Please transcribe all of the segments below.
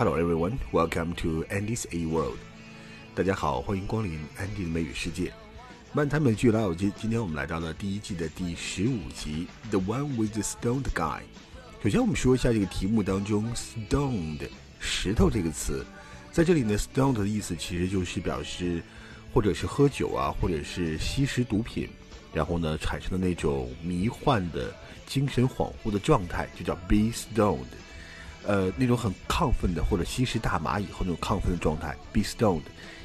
Hello everyone, welcome to Andy's A World. 大家好，欢迎光临 Andy 的美语世界。漫谈美剧老友记，今天我们来到了第一季的第十五集，The One with the Stoned Guy。首先，我们说一下这个题目当中 “stoned” 石头这个词，在这里呢，“stoned” 的意思其实就是表示，或者是喝酒啊，或者是吸食毒品，然后呢产生的那种迷幻的精神恍惚的状态，就叫 “be stoned”。呃，那种很亢奋的，或者吸食大麻以后那种亢奋的状态，be stoned，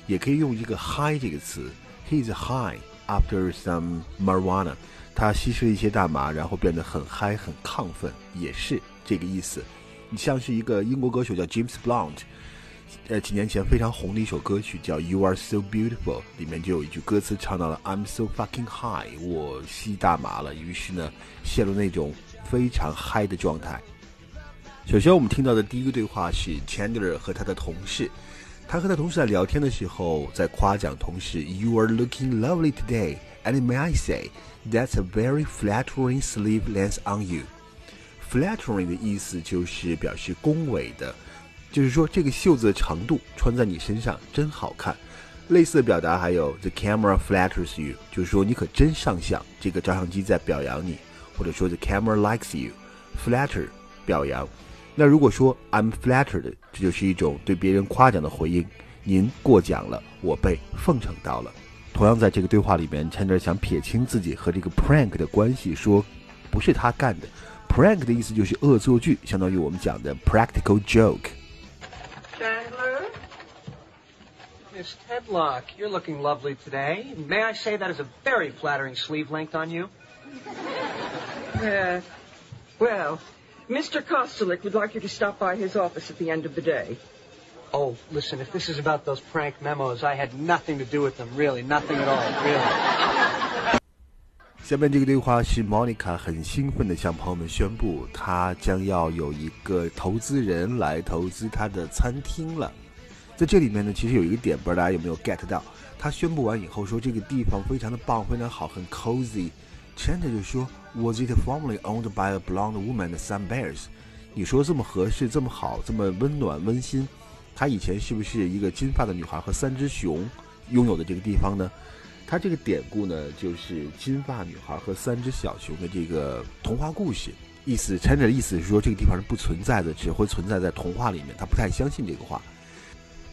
也可以用一个 high 这个词，he's high after some marijuana，他吸食一些大麻，然后变得很嗨，很亢奋，也是这个意思。你像是一个英国歌手叫 James Blunt，呃，几年前非常红的一首歌曲叫 You Are So Beautiful，里面就有一句歌词唱到了 I'm so fucking high，我吸大麻了，于是呢，陷入那种非常嗨的状态。首先，我们听到的第一个对话是 Chandler 和他的同事。他和他同事在聊天的时候，在夸奖同事：“You are looking lovely today, and may I say, that's a very flattering sleeve length on you.” Flattering 的意思就是表示恭维的，就是说这个袖子的长度穿在你身上真好看。类似的表达还有 “The camera flatters you”，就是说你可真上相，这个照相机在表扬你，或者说 “The camera likes you”。Flatter 表扬。那如果说 I'm flattered，这就是一种对别人夸奖的回应。您过奖了，我被奉承到了。同样在这个对话里面，Chandler 想撇清自己和这个 prank 的关系，说不是他干的。prank 的意思就是恶作剧，相当于我们讲的 practical joke。Chandler? Miss Tedlock, you're looking lovely today. May I say that is a very flattering sleeve length on you? Uh, well, Mr. Kostelik would like you to stop by his office at the end of the day. Oh, listen, if this is about those prank memos, I had nothing to do with them, really, nothing at all, really. 下面这个对话是 Monica 很兴奋地向朋友们宣布，她将要有一个投资人来投资她的餐厅了。在这里面呢，其实有一个点，不知道大家有没有 get 到？她宣布完以后说，这个地方非常的棒，非常好，很 cozy。Chandler 就说，Was it formerly owned by a blonde woman and some bears？你说这么合适，这么好，这么温暖温馨，它以前是不是一个金发的女孩和三只熊拥有的这个地方呢？它这个典故呢，就是金发女孩和三只小熊的这个童话故事。意思，Chandler 的意思是说，这个地方是不存在的，只会存在在童话里面。他不太相信这个话。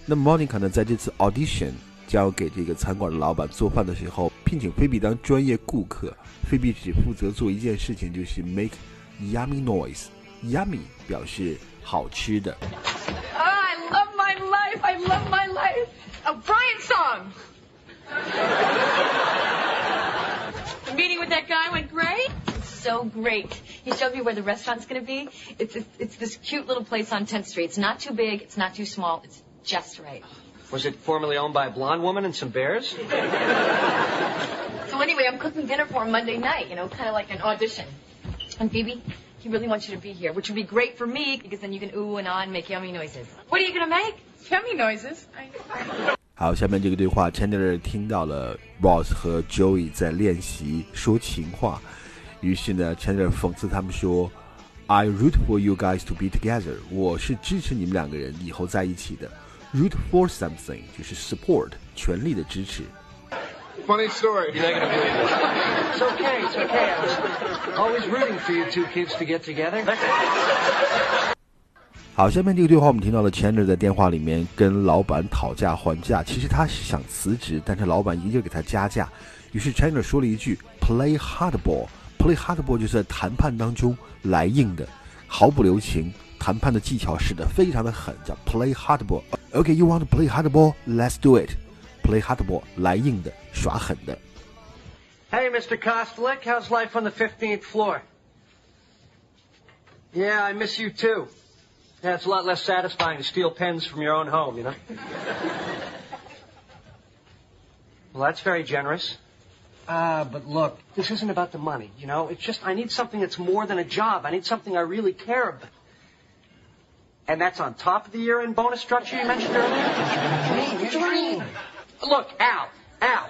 那么 Monica 呢，在这次 audition 交给这个餐馆的老板做饭的时候，聘请菲比当专业顾客。菲比只负责做一件事情，就是 make yummy noise。yummy 表示好吃的。 I love my life. I love my life. A Brian song. the meeting with that guy went great. So great. He showed me where the restaurant's going to be. It's, it's it's this cute little place on 10th Street. It's not too big. It's not too small. It's just right. Was it formerly owned by a blonde woman and some bears? So anyway, I'm cooking dinner for him Monday night. You know, kind of like an audition. And Phoebe, he really wants you to be here, which would be great for me because then you can ooh and ah and make yummy noises. What are you going to make? Yummy noises. I... 好，下面这个对话，Chandler 听到了 Ross 和 Joey 在练习说情话，于是呢，Chandler 讽刺他们说：“I root for you guys to be together。”我是支持你们两个人以后在一起的。 Root for something 就是 support，全力的支持。Funny story. You're not gonna believe it. It's okay, it's okay. I was always rooting for you two kids to get together. 好，下面这个对话我们听到了 Chandler 在电话里面跟老板讨价还价，其实他是想辞职，但是老板依旧给他加价，于是 Chandler 说了一句 “play hardball”。play hardball 就是在谈判当中来硬的，毫不留情，谈判的技巧使得非常的狠，叫 play hardball。OK，you、want to play hardball？Let's do it。play hardball 来硬的，耍狠的。 Hey, Mr. Kostelik, how's life on the 15th floor? Yeah, I miss you too. Yeah, it's a lot less satisfying to steal pens from your own home, you know? well, that's very generous. Ah, but look, this isn't about the money, you know? It's just I need something that's more than a job. I need something I really care about. And that's on top of the year-end bonus structure you mentioned earlier? Dream, dream. Look, Al, Al,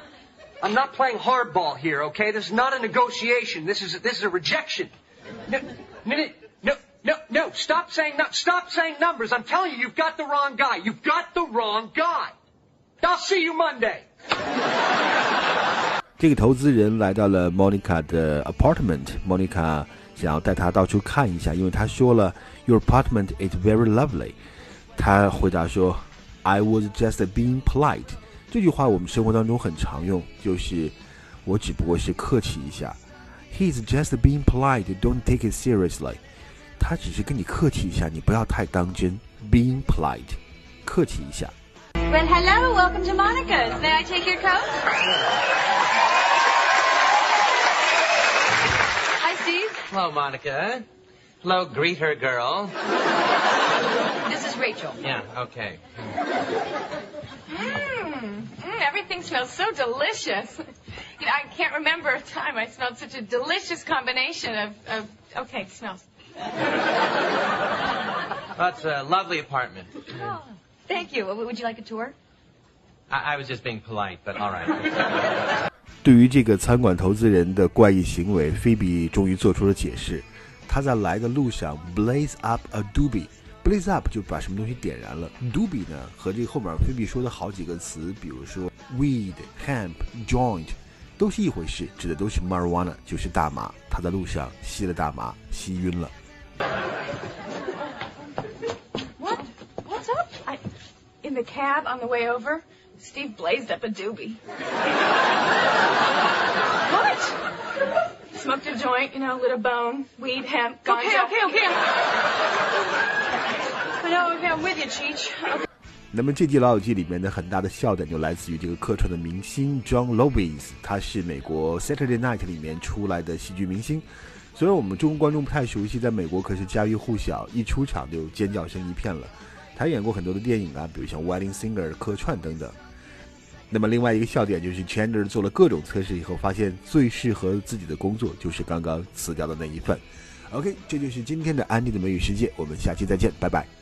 I'm not playing hardball here, okay? This is not a negotiation. This is a, this is a rejection. No, no, no, no, No, no, stop saying no, stop saying numbers. I'm telling you, you've got the wrong guy. You've got the wrong guy. I'll see you Monday. 这个投资人来到了 Monica 的 apartment。 Monica 想要带他到处看一下，因为他说了 Your apartment is very lovely。他回答说 I was just being polite。这句话我们生活当中很常用，就是我只不过是客气一下。He's just being polite. Don't take it seriously. 他只是跟你客气一下，你不要太当真。Being polite，客气一下。 Well, hello, welcome to Monica's. May I take your coat? Hello, Monica. Hello, greeter girl. This is Rachel. Yeah, okay. Mmm, mm, everything smells so delicious. You know, I can't remember a time I smelled such a delicious combination of, of okay, smells. That's a lovely apartment. Oh, thank you. Would you like a tour? I, I was just being polite, but all right. 对于这个餐馆投资人的怪异行为，菲比终于做出了解释。他在来的路上 blaze up a doobie。blaze up 就把什么东西点燃了。doobie 呢，和这后面菲比说的好几个词，比如说 weed、hemp、joint，都是一回事，指的都是 marijuana，就是大麻。他在路上吸了大麻，吸晕了。What? What's up? I, in the cab on the way over, Steve blazed up a doobie. what? Smoked a joint, you know, lit a bone, weed, hemp, ganja. Okay, okay, okay. I know, okay, I'm with you, Cheech. Okay. 那么这季《老友记》里面的很大的笑点就来自于这个客串的明星 John Lovitz，他是美国 Saturday Night 里面出来的喜剧明星。虽然我们中国观众不太熟悉，在美国可是家喻户晓，一出场就尖叫声一片了。他演过很多的电影啊，比如像《Wedding Singer》客串等等。那么另外一个笑点就是 Chandler 做了各种测试以后，发现最适合自己的工作就是刚刚辞掉的那一份。OK，这就是今天的安迪的美语世界，我们下期再见，拜拜。